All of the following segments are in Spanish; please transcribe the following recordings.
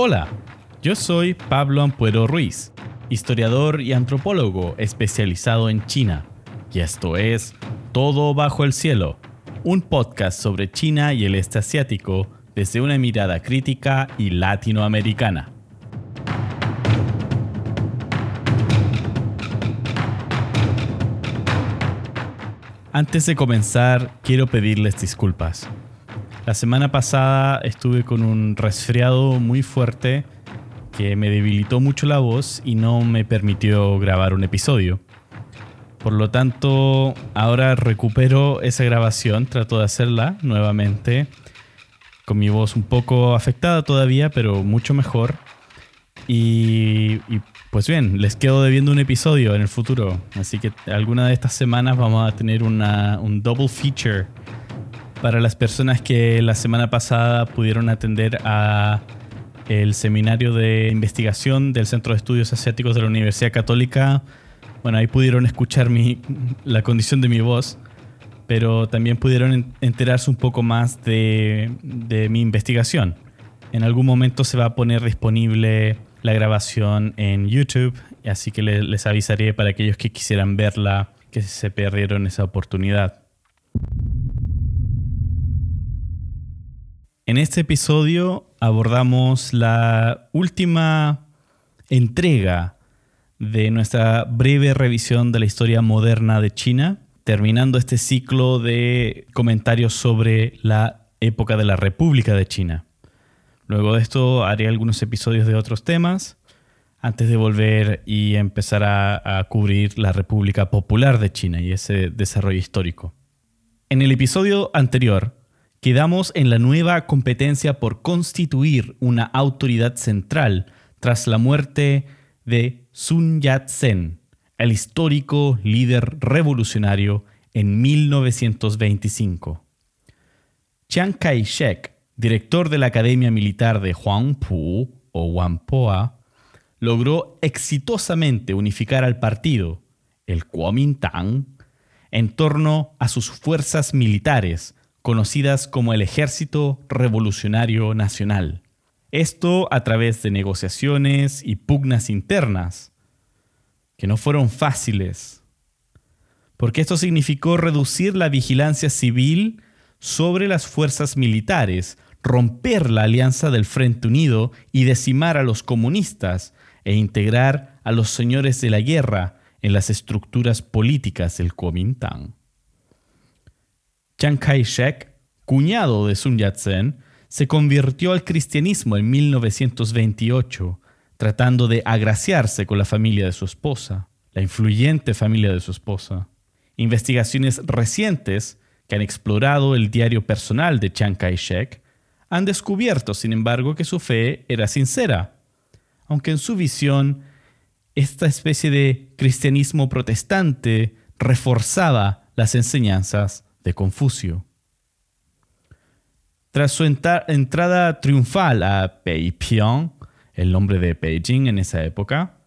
Hola, yo soy Pablo Ampuero Ruiz, historiador y antropólogo especializado en China, y esto es Todo bajo el cielo, un podcast sobre China y el este asiático desde una mirada crítica y latinoamericana. Antes de comenzar, quiero pedirles disculpas. La semana pasada estuve con un resfriado muy fuerte que me debilitó mucho la voz y no me permitió grabar un episodio. Por lo tanto, ahora recupero esa grabación, trato de hacerla nuevamente, con mi voz un poco afectada todavía, pero mucho mejor. Y, pues bien, les quedo debiendo un episodio en el futuro, así que alguna de estas semanas vamos a tener un double feature para las personas que la semana pasada pudieron atender a el seminario de investigación del Centro de Estudios Asiáticos de la Universidad Católica, bueno, ahí pudieron escuchar mi, la condición de mi voz, pero también pudieron enterarse un poco más de, de mi investigación. En algún momento se va a poner disponible la grabación en YouTube, así que les avisaré para aquellos que quisieran verla, que se perdieron esa oportunidad. En este episodio abordamos la última entrega de nuestra breve revisión de la historia moderna de China, terminando este ciclo de comentarios sobre la época de la República de China. Luego de esto haré algunos episodios de otros temas antes de volver y empezar a, cubrir la República Popular de China y ese desarrollo histórico. En el episodio anterior Quedamos en la nueva competencia por constituir una autoridad central tras la muerte de Sun Yat-sen, el histórico líder revolucionario, en 1925. Chiang Kai-shek, director de la Academia Militar de Huangpu o Whampoa, logró exitosamente unificar al partido, el Kuomintang, en torno a sus fuerzas militares conocidas como el Ejército Revolucionario Nacional. Esto a través de negociaciones y pugnas internas, que no fueron fáciles, porque esto significó reducir la vigilancia civil sobre las fuerzas militares, romper la alianza del Frente Unido y decimar a los comunistas e integrar a los señores de la guerra en las estructuras políticas del Kuomintang. Chiang Kai-shek, cuñado de Sun Yat-sen, se convirtió al cristianismo en 1928, tratando de agraciarse con la familia de su esposa, la influyente familia de su esposa. Investigaciones recientes que han explorado el diario personal de Chiang Kai-shek han descubierto, sin embargo, que su fe era sincera, aunque en su visión esta especie de cristianismo protestante reforzaba las enseñanzas de Confucio. Tras su entrada triunfal a Peipyong, el nombre de Beijing en esa época,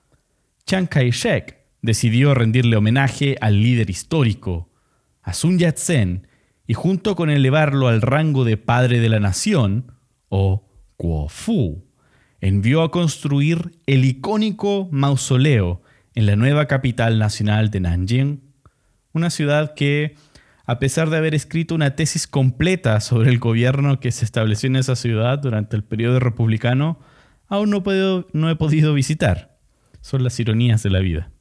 Chiang Kai-shek decidió rendirle homenaje al líder histórico, a Sun Yat-sen, y junto con elevarlo al rango de padre de la nación, o Kuo-fu, envió a construir el icónico mausoleo en la nueva capital nacional de Nanjing, una ciudad que a pesar de haber escrito una tesis completa sobre el gobierno que se estableció en esa ciudad durante el periodo republicano, aún no, he podido visitar. Son las ironías de la vida.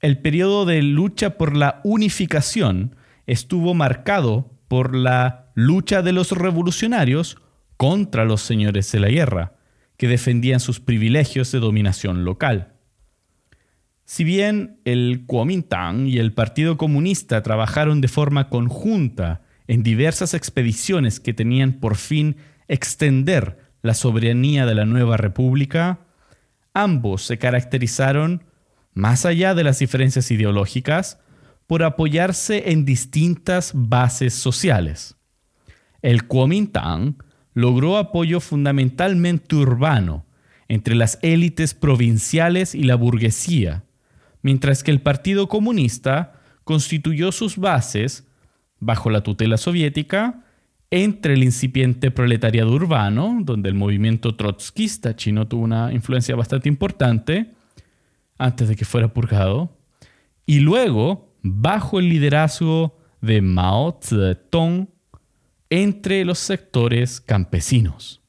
El periodo de lucha por la unificación estuvo marcado por la lucha de los revolucionarios contra los señores de la guerra, que defendían sus privilegios de dominación local. Si bien el Kuomintang y el Partido Comunista trabajaron de forma conjunta en diversas expediciones que tenían por fin extender la soberanía de la nueva república, ambos se caracterizaron, más allá de las diferencias ideológicas, por apoyarse en distintas bases sociales. El Kuomintang logró apoyo fundamentalmente urbano entre las élites provinciales y la burguesía, mientras que el Partido Comunista constituyó sus bases, bajo la tutela soviética, entre el incipiente proletariado urbano, donde el movimiento trotskista chino tuvo una influencia bastante importante antes de que fuera purgado, y luego bajo el liderazgo de Mao Zedong entre los sectores campesinos.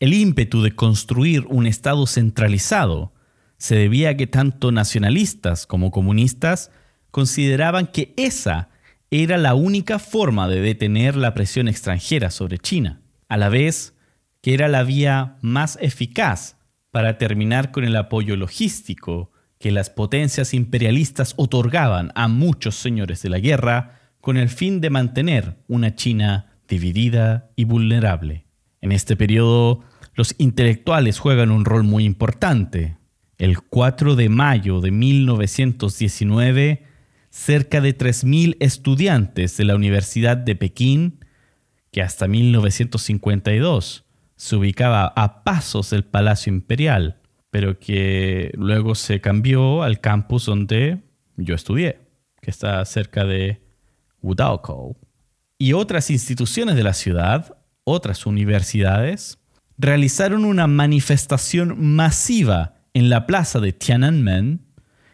El ímpetu de construir un Estado centralizado se debía a que tanto nacionalistas como comunistas consideraban que esa era la única forma de detener la presión extranjera sobre China, a la vez que era la vía más eficaz para terminar con el apoyo logístico que las potencias imperialistas otorgaban a muchos señores de la guerra con el fin de mantener una China dividida y vulnerable. En este periodo, los intelectuales juegan un rol muy importante. El 4 de mayo de 1919, cerca de 3.000 estudiantes de la Universidad de Pekín, que hasta 1952 se ubicaba a pasos del Palacio Imperial, pero que luego se cambió al campus donde yo estudié, que está cerca de Wudao y otras instituciones de la ciudad, otras universidades, realizaron una manifestación masiva en la plaza de Tiananmen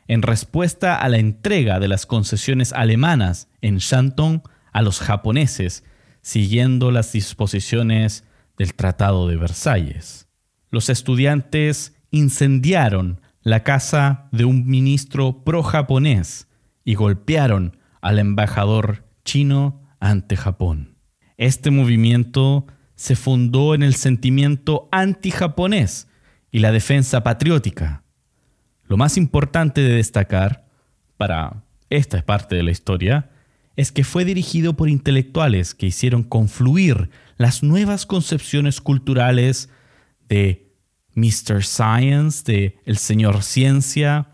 en respuesta a la entrega de las concesiones alemanas en Shantung a los japoneses, siguiendo las disposiciones del Tratado de Versalles. Los estudiantes incendiaron la casa de un ministro pro-japonés y golpearon al embajador chino ante Japón. Este movimiento se fundó en el sentimiento anti-japonés y la defensa patriótica. Lo más importante de destacar, para esta parte de la historia, es que fue dirigido por intelectuales que hicieron confluir las nuevas concepciones culturales de Mr. Science, de el señor Ciencia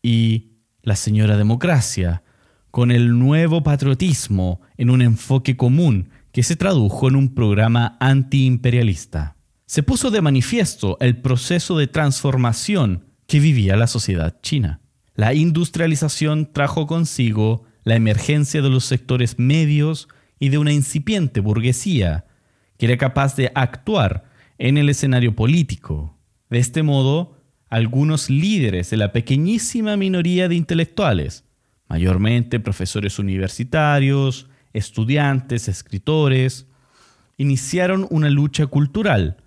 y la señora Democracia, con el nuevo patriotismo en un enfoque común que se tradujo en un programa antiimperialista. Se puso de manifiesto el proceso de transformación que vivía la sociedad china. La industrialización trajo consigo la emergencia de los sectores medios y de una incipiente burguesía que era capaz de actuar en el escenario político. De este modo, algunos líderes de la pequeñísima minoría de intelectuales mayormente profesores universitarios, estudiantes, escritores, iniciaron una lucha cultural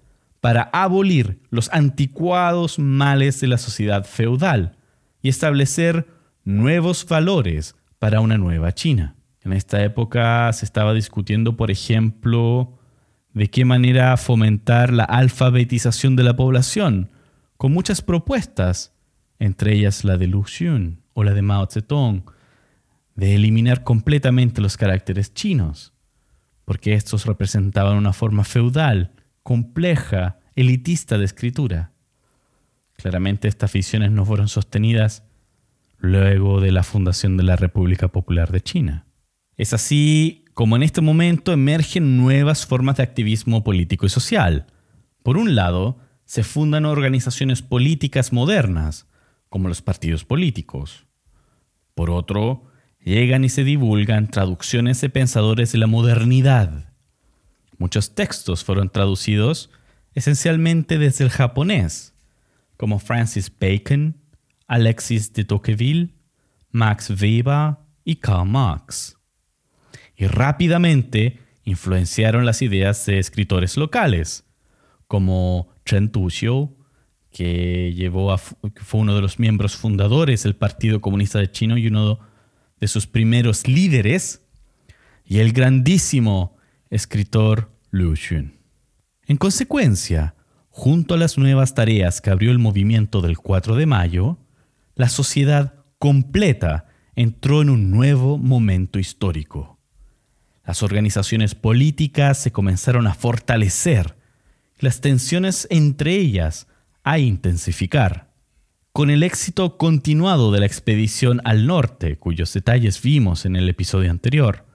para abolir los anticuados males de la sociedad feudal y establecer nuevos valores para una nueva China. En esta época se estaba discutiendo, por ejemplo, de qué manera fomentar la alfabetización de la población, con muchas propuestas, entre ellas la de Lu Xun o la de Mao Zedong, de eliminar completamente los caracteres chinos, porque estos representaban una forma feudal, compleja, elitista de escritura. Claramente estas visiones no fueron sostenidas luego de la fundación de la República Popular de China. Es así como en este momento emergen nuevas formas de activismo político y social. Por un lado, se fundan organizaciones políticas modernas, como los partidos políticos. Por otro, llegan y se divulgan traducciones de pensadores de la modernidad. Muchos textos fueron traducidos esencialmente desde el japonés, como Francis Bacon, Alexis de Tocqueville, Max Weber y Karl Marx. Y rápidamente influenciaron las ideas de escritores locales, como Chen Tuxiu, que fue uno de los miembros fundadores del Partido Comunista de China y uno de sus primeros líderes y el grandísimo escritor Lu Xun. En consecuencia, junto a las nuevas tareas que abrió el movimiento del 4 de mayo, la sociedad completa entró en un nuevo momento histórico. Las organizaciones políticas se comenzaron a fortalecer, las tensiones entre ellas a intensificar. Con el éxito continuado de la expedición al norte, cuyos detalles vimos en el episodio anterior,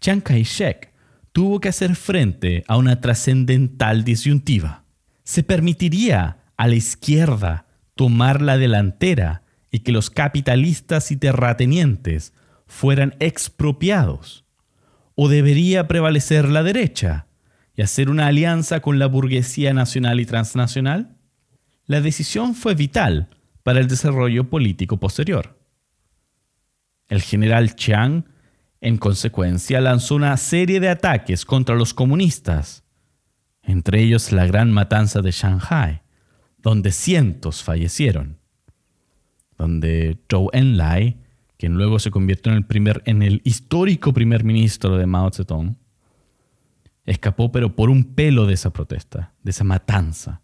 Chiang Kai-shek tuvo que hacer frente a una trascendental disyuntiva. ¿Se permitiría a la izquierda tomar la delantera y que los capitalistas y terratenientes fueran expropiados? o debería prevalecer la derecha y hacer una alianza con la burguesía nacional y transnacional? La decisión fue vital para el desarrollo político posterior. El general Chiang, en consecuencia, lanzó una serie de ataques contra los comunistas, entre ellos la gran matanza de Shanghai, donde cientos fallecieron, donde Zhou Enlai, quien luego se convirtió en el, primer, en el histórico primer ministro de Mao Zedong, escapó pero por un pelo de esa protesta, de esa matanza.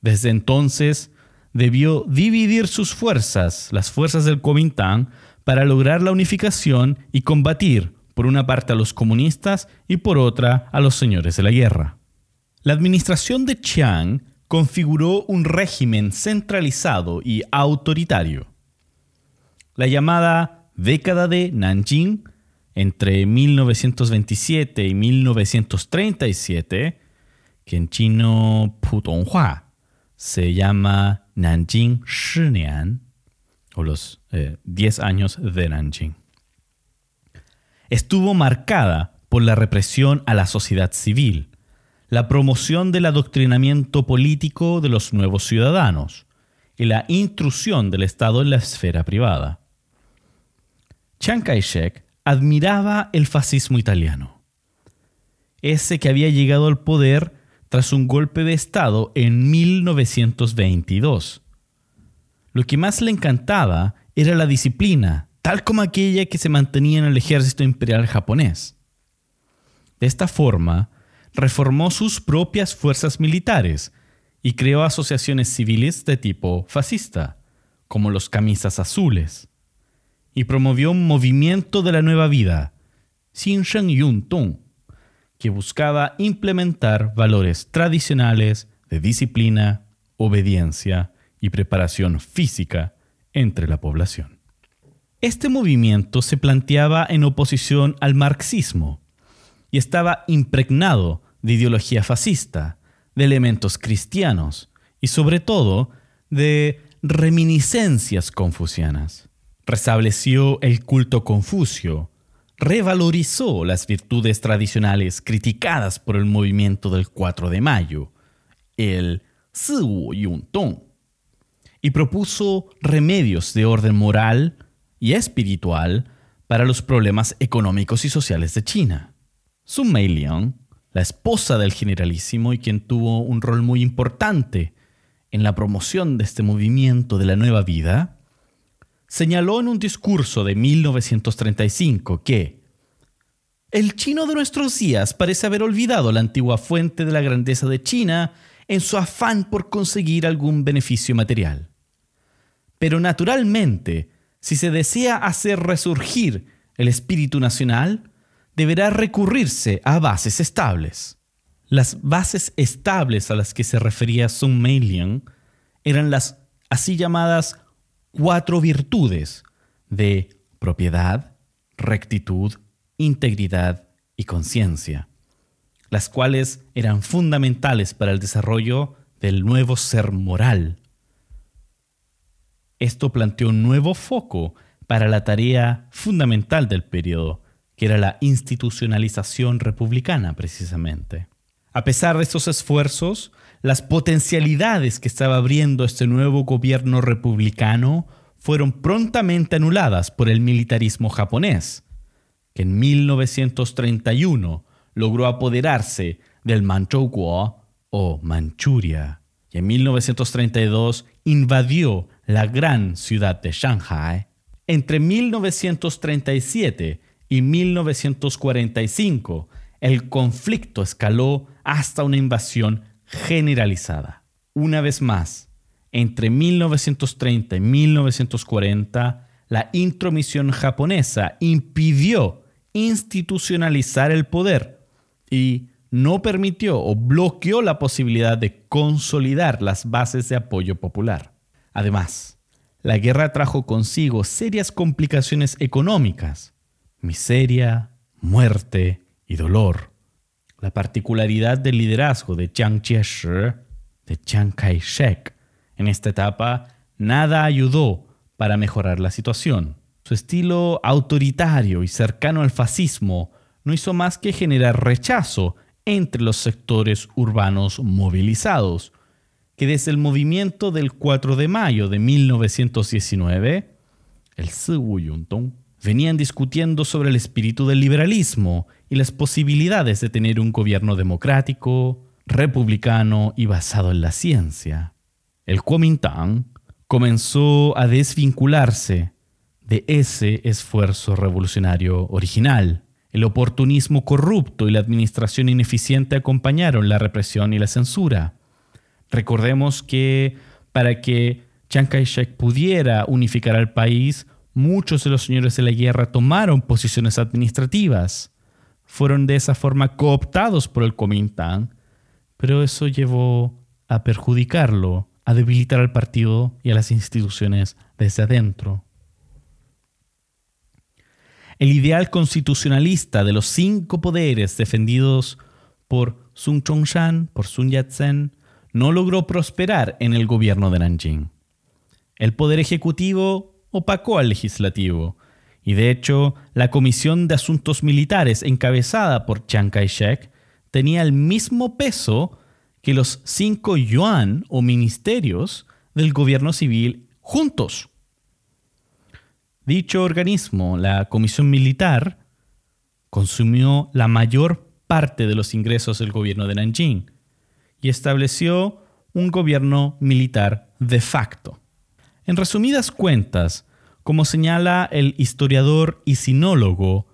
Desde entonces debió dividir sus fuerzas, las fuerzas del Kuomintang, para lograr la unificación y combatir por una parte a los comunistas y por otra a los señores de la guerra. La administración de Chiang configuró un régimen centralizado y autoritario. La llamada década de Nanjing, entre 1927 y 1937, que en chino Putonghua se llama Nanjing Shinian, o los 10 eh, años de Nanjing. Estuvo marcada por la represión a la sociedad civil, la promoción del adoctrinamiento político de los nuevos ciudadanos y la intrusión del Estado en la esfera privada. Chiang Kai-shek admiraba el fascismo italiano, ese que había llegado al poder tras un golpe de Estado en 1922. Lo que más le encantaba era la disciplina, tal como aquella que se mantenía en el ejército imperial japonés. De esta forma, reformó sus propias fuerzas militares y creó asociaciones civiles de tipo fascista, como los camisas azules, y promovió un movimiento de la nueva vida, Xinsheng Yuntong, que buscaba implementar valores tradicionales de disciplina, obediencia y preparación física entre la población. Este movimiento se planteaba en oposición al marxismo y estaba impregnado de ideología fascista, de elementos cristianos y sobre todo de reminiscencias confucianas. Restableció el culto confucio, revalorizó las virtudes tradicionales criticadas por el movimiento del 4 de mayo, el Wu Yuntong, y propuso remedios de orden moral y espiritual para los problemas económicos y sociales de China. Sun Meiliang, la esposa del generalísimo y quien tuvo un rol muy importante en la promoción de este movimiento de la nueva vida, señaló en un discurso de 1935 que el chino de nuestros días parece haber olvidado la antigua fuente de la grandeza de China en su afán por conseguir algún beneficio material. Pero naturalmente, si se desea hacer resurgir el espíritu nacional, deberá recurrirse a bases estables. Las bases estables a las que se refería Sun Meilian eran las así llamadas cuatro virtudes de propiedad, rectitud, integridad y conciencia, las cuales eran fundamentales para el desarrollo del nuevo ser moral. Esto planteó un nuevo foco para la tarea fundamental del periodo, que era la institucionalización republicana precisamente. A pesar de estos esfuerzos, las potencialidades que estaba abriendo este nuevo gobierno republicano fueron prontamente anuladas por el militarismo japonés, que en 1931 logró apoderarse del Manchukuo o Manchuria y en 1932 invadió la gran ciudad de Shanghai. Entre 1937 y 1945 el conflicto escaló hasta una invasión generalizada. Una vez más, entre 1930 y 1940, la intromisión japonesa impidió institucionalizar el poder y no permitió o bloqueó la posibilidad de consolidar las bases de apoyo popular. Además, la guerra trajo consigo serias complicaciones económicas, miseria, muerte y dolor. La particularidad del liderazgo de Chiang Chie-shi, de Chiang Kai-shek, en esta etapa nada ayudó para mejorar la situación. Su estilo autoritario y cercano al fascismo no hizo más que generar rechazo entre los sectores urbanos movilizados, que desde el movimiento del 4 de mayo de 1919, el venían discutiendo sobre el espíritu del liberalismo y las posibilidades de tener un gobierno democrático, republicano y basado en la ciencia. El Kuomintang comenzó a desvincularse de ese esfuerzo revolucionario original. El oportunismo corrupto y la administración ineficiente acompañaron la represión y la censura. Recordemos que para que Chiang Kai-shek pudiera unificar al país, muchos de los señores de la guerra tomaron posiciones administrativas. Fueron de esa forma cooptados por el Kuomintang, pero eso llevó a perjudicarlo, a debilitar al partido y a las instituciones desde adentro. El ideal constitucionalista de los cinco poderes defendidos por Sun Chongshan, por Sun Yat-sen, no logró prosperar en el gobierno de Nanjing. El poder ejecutivo opacó al legislativo, y de hecho la Comisión de Asuntos Militares encabezada por Chiang Kai-shek tenía el mismo peso que los cinco yuan o ministerios del gobierno civil juntos. Dicho organismo, la Comisión Militar, consumió la mayor parte de los ingresos del gobierno de Nanjing y estableció un gobierno militar de facto. En resumidas cuentas, como señala el historiador y sinólogo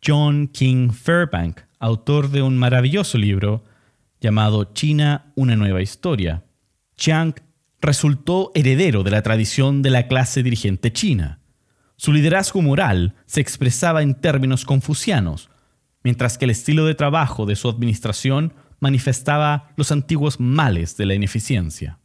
John King Fairbank, autor de un maravilloso libro llamado China, una nueva historia, Chiang resultó heredero de la tradición de la clase dirigente china su liderazgo moral se expresaba en términos confucianos, mientras que el estilo de trabajo de su administración manifestaba los antiguos males de la ineficiencia.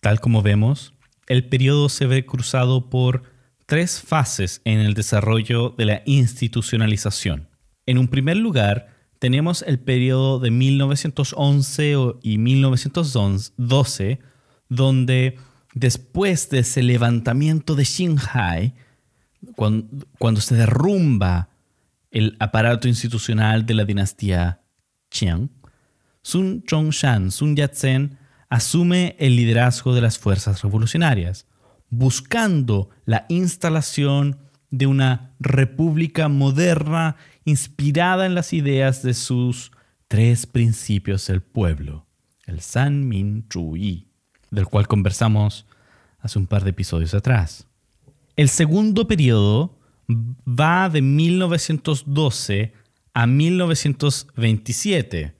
Tal como vemos, el periodo se ve cruzado por tres fases en el desarrollo de la institucionalización. En un primer lugar, tenemos el periodo de 1911 y 1912, donde después de ese levantamiento de Xinhai, cuando, se derrumba el aparato institucional de la dinastía Qiang, Sun Chongshan, Sun Yat-sen, asume el liderazgo de las fuerzas revolucionarias, buscando la instalación de una república moderna inspirada en las ideas de sus tres principios del pueblo, el San Min Yi, del cual conversamos hace un par de episodios atrás. El segundo periodo va de 1912 a 1927,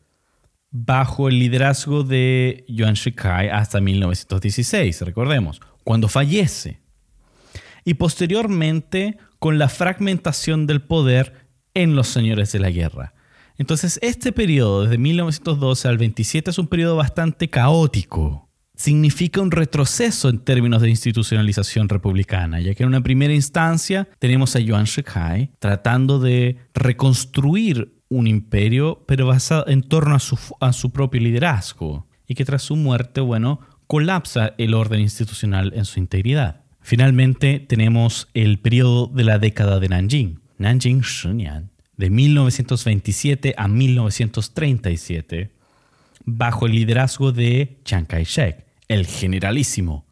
bajo el liderazgo de Yuan Shikai hasta 1916, recordemos, cuando fallece. Y posteriormente con la fragmentación del poder en los señores de la guerra. Entonces, este periodo, desde 1912 al 27, es un periodo bastante caótico significa un retroceso en términos de institucionalización republicana, ya que en una primera instancia tenemos a Yuan Shikai tratando de reconstruir un imperio, pero basado en torno a su, propio liderazgo, y que tras su muerte, bueno, colapsa el orden institucional en su integridad. Finalmente tenemos el periodo de la década de Nanjing, Nanjing Shinian, de 1927 a 1937, bajo el liderazgo de Chiang Kai-shek el generalísimo,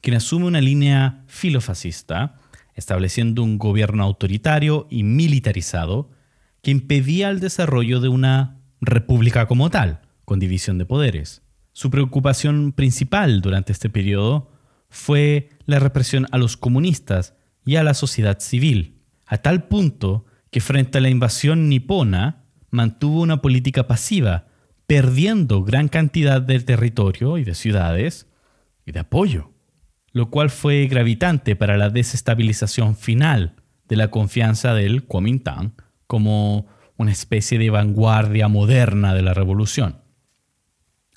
quien asume una línea filofascista, estableciendo un gobierno autoritario y militarizado que impedía el desarrollo de una república como tal, con división de poderes. Su preocupación principal durante este periodo fue la represión a los comunistas y a la sociedad civil, a tal punto que frente a la invasión nipona mantuvo una política pasiva perdiendo gran cantidad de territorio y de ciudades y de apoyo, lo cual fue gravitante para la desestabilización final de la confianza del Kuomintang como una especie de vanguardia moderna de la revolución.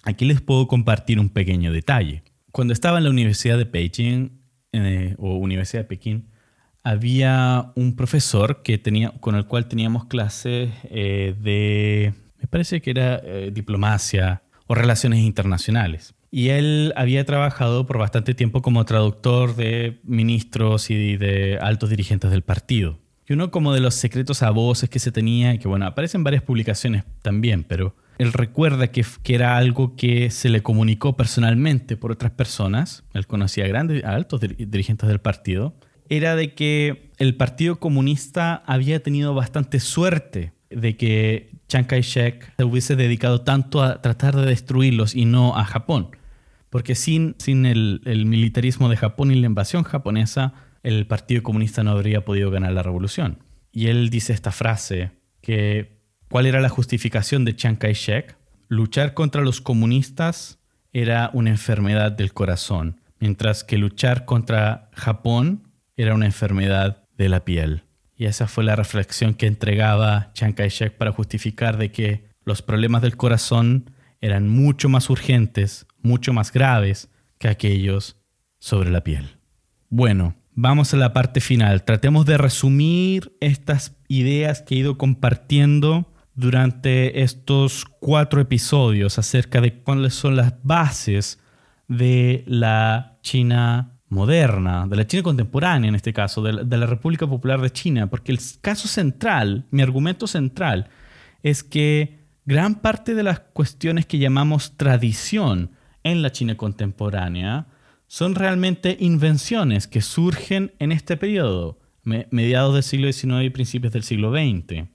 Aquí les puedo compartir un pequeño detalle. Cuando estaba en la Universidad de Beijing eh, o Universidad de Pekín, había un profesor que tenía, con el cual teníamos clases eh, de parece que era eh, diplomacia o relaciones internacionales. Y él había trabajado por bastante tiempo como traductor de ministros y de altos dirigentes del partido. Y uno como de los secretos a voces que se tenía, que bueno, aparecen varias publicaciones también, pero él recuerda que, que, era algo que se le comunicó personalmente por otras personas, él conocía a grandes, altos dirigentes del partido, era de que el Partido Comunista había tenido bastante suerte de que Chiang Kai-shek se hubiese dedicado tanto a tratar de destruirlos y no a Japón. Porque sin, sin el, militarismo de Japón y la invasión japonesa, el Partido Comunista no habría podido ganar la revolución. Y él dice esta frase, que ¿cuál era la justificación de Chiang Kai-shek? Luchar contra los comunistas era una enfermedad del corazón, mientras que luchar contra Japón era una enfermedad de la piel. Y esa fue la reflexión que entregaba Chiang Kai-shek para justificar de que los problemas del corazón eran mucho más urgentes, mucho más graves que aquellos sobre la piel. Bueno, vamos a la parte final. Tratemos de resumir estas ideas que he ido compartiendo durante estos cuatro episodios acerca de cuáles son las bases de la China moderna, de la China contemporánea en este caso, de la, República Popular de China, porque el caso central, mi argumento central, es que gran parte de las cuestiones que llamamos tradición en la China contemporánea son realmente invenciones que surgen en este periodo, mediados del siglo XIX y principios del siglo XX.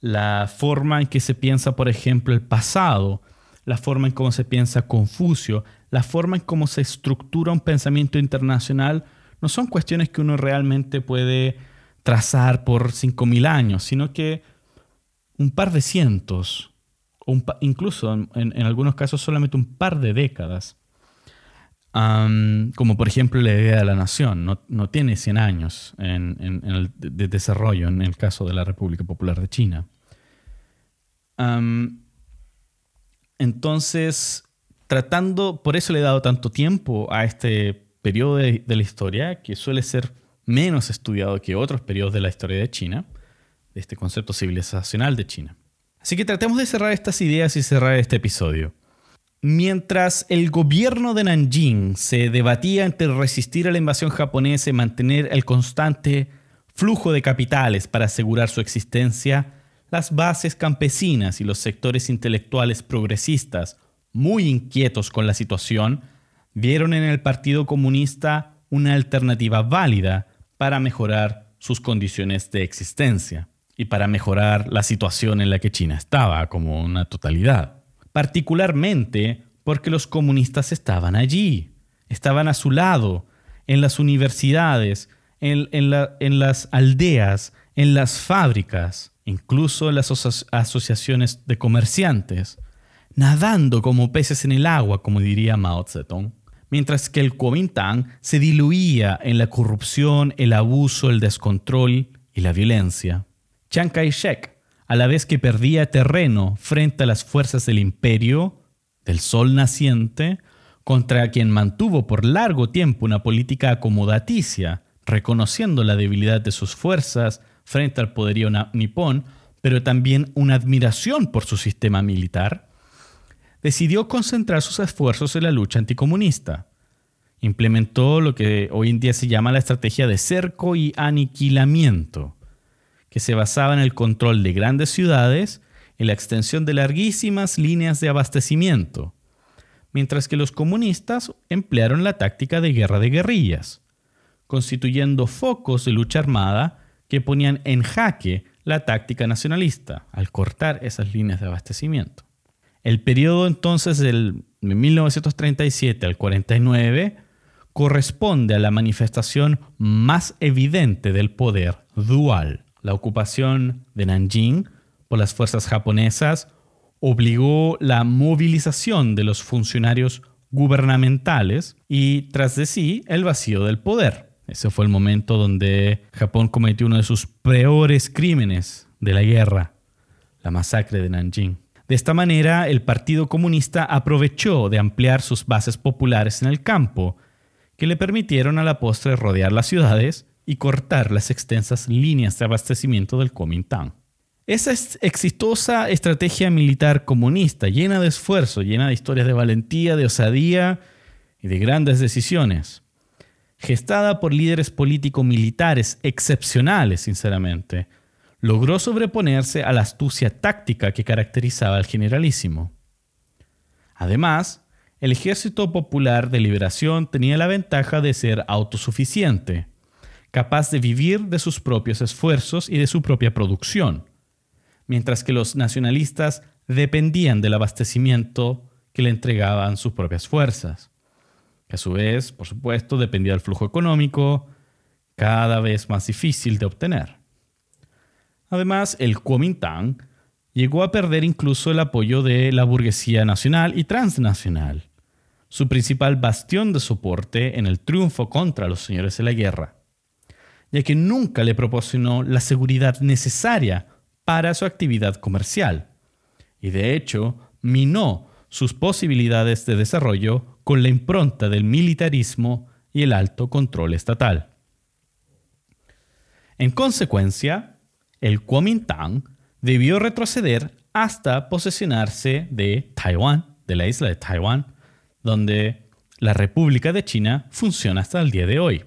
La forma en que se piensa, por ejemplo, el pasado, la forma en cómo se piensa Confucio, la forma en cómo se estructura un pensamiento internacional no son cuestiones que uno realmente puede trazar por 5.000 años, sino que un par de cientos, incluso en, algunos casos solamente un par de décadas. como por ejemplo la idea de la nación, no, tiene 100 años en, el de desarrollo en el caso de la República Popular de China. entonces, tratando, por eso le he dado tanto tiempo a este periodo de, la historia, que suele ser menos estudiado que otros periodos de la historia de China, de este concepto civilizacional de China. Así que tratemos de cerrar estas ideas y cerrar este episodio. Mientras el gobierno de Nanjing se debatía entre resistir a la invasión japonesa y mantener el constante flujo de capitales para asegurar su existencia, las bases campesinas y los sectores intelectuales progresistas muy inquietos con la situación, vieron en el Partido Comunista una alternativa válida para mejorar sus condiciones de existencia y para mejorar la situación en la que China estaba como una totalidad. Particularmente porque los comunistas estaban allí, estaban a su lado, en las universidades, en, las aldeas, en las fábricas, incluso en las asociaciones de comerciantes nadando como peces en el agua, como diría Mao Zedong, mientras que el Kuomintang se diluía en la corrupción, el abuso, el descontrol y la violencia. Chiang Kai-shek, a la vez que perdía terreno frente a las fuerzas del imperio, del sol naciente, contra quien mantuvo por largo tiempo una política acomodaticia, reconociendo la debilidad de sus fuerzas frente al poderío nipón, pero también una admiración por su sistema militar, decidió concentrar sus esfuerzos en la lucha anticomunista. Implementó lo que hoy en día se llama la estrategia de cerco y aniquilamiento, que se basaba en el control de grandes ciudades y la extensión de larguísimas líneas de abastecimiento, mientras que los comunistas emplearon la táctica de guerra de guerrillas, constituyendo focos de lucha armada que ponían en jaque la táctica nacionalista al cortar esas líneas de abastecimiento. El periodo entonces del 1937 al 49 corresponde a la manifestación más evidente del poder dual. La ocupación de Nanjing por las fuerzas japonesas obligó la movilización de los funcionarios gubernamentales y tras de sí el vacío del poder. Ese fue el momento donde Japón cometió uno de sus peores crímenes de la guerra, la masacre de Nanjing. De esta manera, el Partido Comunista aprovechó de ampliar sus bases populares en el campo, que le permitieron a la postre rodear las ciudades y cortar las extensas líneas de abastecimiento del Kuomintang. Esa exitosa estrategia militar comunista, llena de esfuerzo, llena de historias de valentía, de osadía y de grandes decisiones, gestada por líderes político-militares excepcionales, sinceramente, logró sobreponerse a la astucia táctica que caracterizaba al generalísimo. Además, el Ejército Popular de Liberación tenía la ventaja de ser autosuficiente, capaz de vivir de sus propios esfuerzos y de su propia producción, mientras que los nacionalistas dependían del abastecimiento que le entregaban sus propias fuerzas, que a su vez, por supuesto, dependía del flujo económico, cada vez más difícil de obtener. Además, el Kuomintang llegó a perder incluso el apoyo de la burguesía nacional y transnacional, su principal bastión de soporte en el triunfo contra los señores de la guerra, ya que nunca le proporcionó la seguridad necesaria para su actividad comercial, y de hecho minó sus posibilidades de desarrollo con la impronta del militarismo y el alto control estatal. En consecuencia, el Kuomintang debió retroceder hasta posesionarse de Taiwán, de la isla de Taiwán, donde la República de China funciona hasta el día de hoy.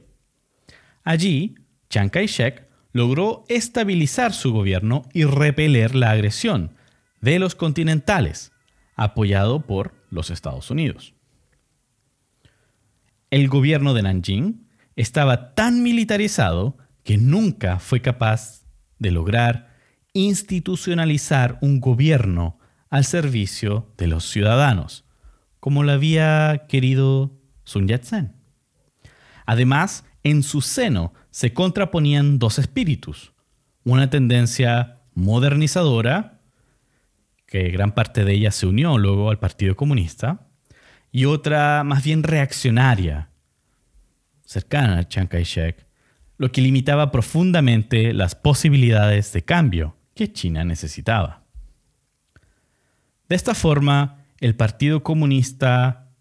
Allí, Chiang Kai-shek logró estabilizar su gobierno y repeler la agresión de los continentales, apoyado por los Estados Unidos. El gobierno de Nanjing estaba tan militarizado que nunca fue capaz de lograr institucionalizar un gobierno al servicio de los ciudadanos, como lo había querido Sun Yat-sen. Además, en su seno se contraponían dos espíritus, una tendencia modernizadora que gran parte de ella se unió luego al Partido Comunista, y otra más bien reaccionaria, cercana a Chiang Kai-shek, lo que limitaba profundamente las posibilidades de cambio que China necesitaba. De esta forma, el Partido Comunista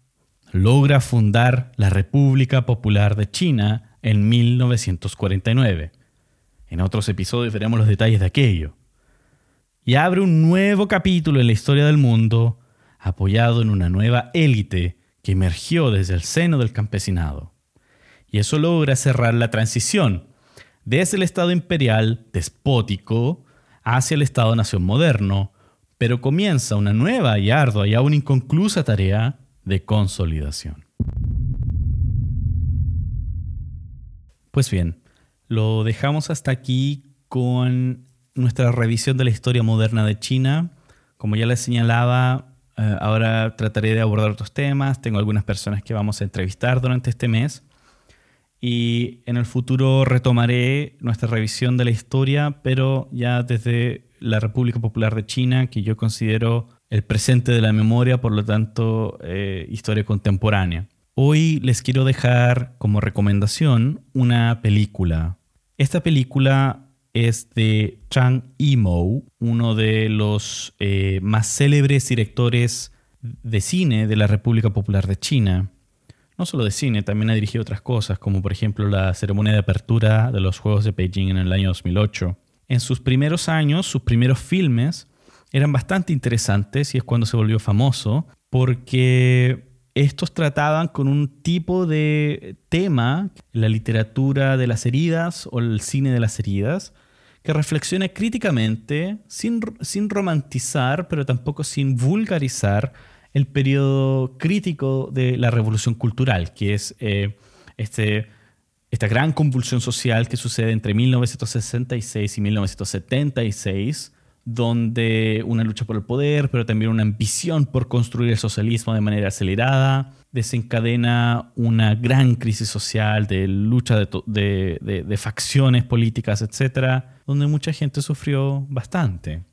logra fundar la República Popular de China en 1949. En otros episodios veremos los detalles de aquello y abre un nuevo capítulo en la historia del mundo apoyado en una nueva élite que emergió desde el seno del campesinado. Y eso logra cerrar la transición desde el Estado imperial despótico hacia el Estado-nación moderno, pero comienza una nueva y ardua y aún inconclusa tarea de consolidación. Pues bien, lo dejamos hasta aquí con nuestra revisión de la historia moderna de China. Como ya les señalaba, eh, ahora trataré de abordar otros temas. Tengo algunas personas que vamos a entrevistar durante este mes. Y en el futuro retomaré nuestra revisión de la historia, pero ya desde la República Popular de China, que yo considero el presente de la memoria, por lo tanto, eh, historia contemporánea. Hoy les quiero dejar como recomendación una película. Esta película es de Chang Yimou, uno de los eh, más célebres directores de cine de la República Popular de China. No solo de cine, también ha dirigido otras cosas, como por ejemplo la ceremonia de apertura de los Juegos de Beijing en el año 2008. En sus primeros años, sus primeros filmes eran bastante interesantes y es cuando se volvió famoso, porque estos trataban con un tipo de tema, la literatura de las heridas o el cine de las heridas, que reflexiona críticamente, sin, sin romantizar, pero tampoco sin vulgarizar el periodo crítico de la revolución cultural, que es eh, este, esta gran convulsión social que sucede entre 1966 y 1976, donde una lucha por el poder, pero también una ambición por construir el socialismo de manera acelerada, desencadena una gran crisis social de lucha de, de, facciones políticas, etc., donde mucha gente sufrió bastante.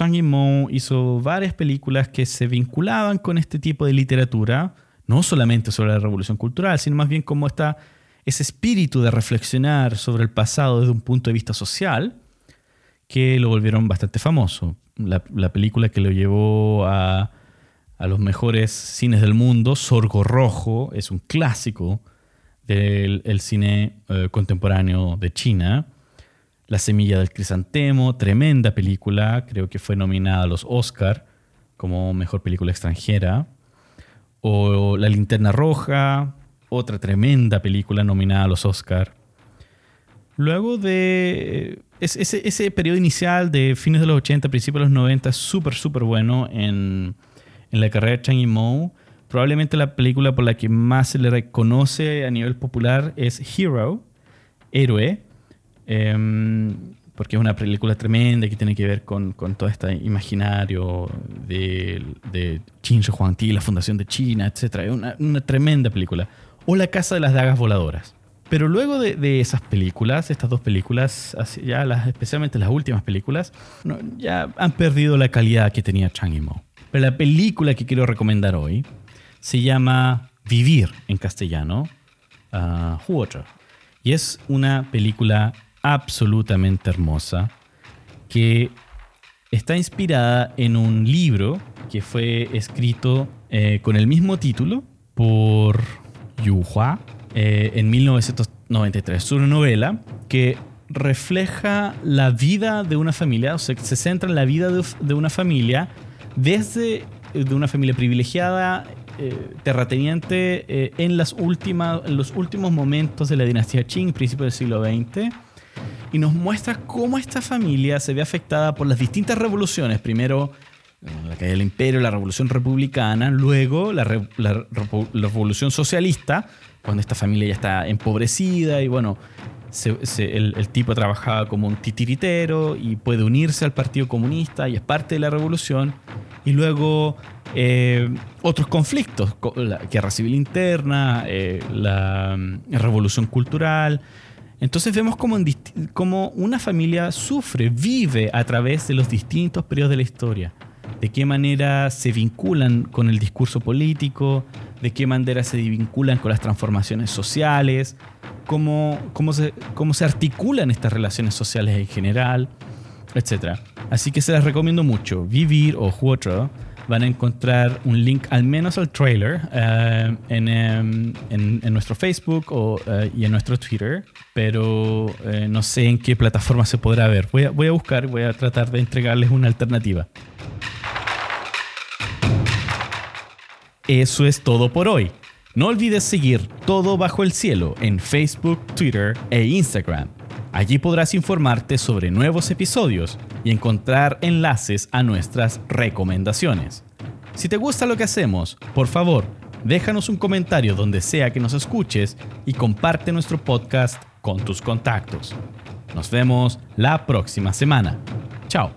Chang Yimou hizo varias películas que se vinculaban con este tipo de literatura, no solamente sobre la revolución cultural, sino más bien como está ese espíritu de reflexionar sobre el pasado desde un punto de vista social, que lo volvieron bastante famoso. La, película que lo llevó a, los mejores cines del mundo, Sorgo Rojo, es un clásico del cine eh, contemporáneo de China. La semilla del crisantemo, tremenda película, creo que fue nominada a los Oscar como mejor película extranjera. O La linterna roja, otra tremenda película nominada a los Oscar. Luego de ese, ese, periodo inicial de fines de los 80, principios de los 90 es súper, súper bueno en, en, la carrera de Chang Yimou. Probablemente la película por la que más se le reconoce a nivel popular es Hero, Héroe, em, porque es una película tremenda que tiene que ver con, con todo este imaginario de, de Qin Shi Huangdi, la fundación de China, etc. Es una, una tremenda película. O La Casa de las Dagas Voladoras pero luego de, esas películas, estas dos películas, ya las, especialmente las últimas películas, ya han perdido la calidad que tenía Chang Yimou. Pero la película que quiero recomendar hoy se llama Vivir en castellano, uh, Y es una película absolutamente hermosa que está inspirada en un libro que fue escrito eh, con el mismo título por Yu Hua eh, en 1993. Es una novela que refleja la vida de una familia, o sea, se centra en la vida de, una familia desde eh, de una familia privilegiada, eh, terrateniente, en, las últimas, en los últimos momentos de la dinastía Qing, principio del siglo XX, y nos muestra cómo esta familia se ve afectada por las distintas revoluciones. Primero, la caída del imperio, la revolución republicana, luego la revolución socialista, cuando esta familia ya está empobrecida y bueno, el, tipo trabajaba como un titiritero y puede unirse al Partido Comunista y es parte de la revolución. Y luego eh, otros conflictos, la guerra civil interna, eh, la mm, revolución cultural. Entonces vemos como, como una familia sufre, vive a través de los distintos periodos de la historia. De qué manera se vinculan con el discurso político, de qué manera se vinculan con las transformaciones sociales, cómo, cómo, se, cómo se articulan estas relaciones sociales en general, etc. Así que se las recomiendo mucho. Vivir o Huotro van a encontrar un link al menos al trailer eh, em, en, nuestro Facebook o, eh, y en nuestro Twitter, pero eh, no sé en qué plataforma se podrá ver. Voy a, voy a buscar, voy a tratar de entregarles una alternativa. Eso es todo por hoy. No olvides seguir Todo Bajo el Cielo en Facebook, Twitter e Instagram. Allí podrás informarte sobre nuevos episodios y encontrar enlaces a nuestras recomendaciones. Si te gusta lo que hacemos, por favor, déjanos un comentario donde sea que nos escuches y comparte nuestro podcast con tus contactos. Nos vemos la próxima semana. Chao.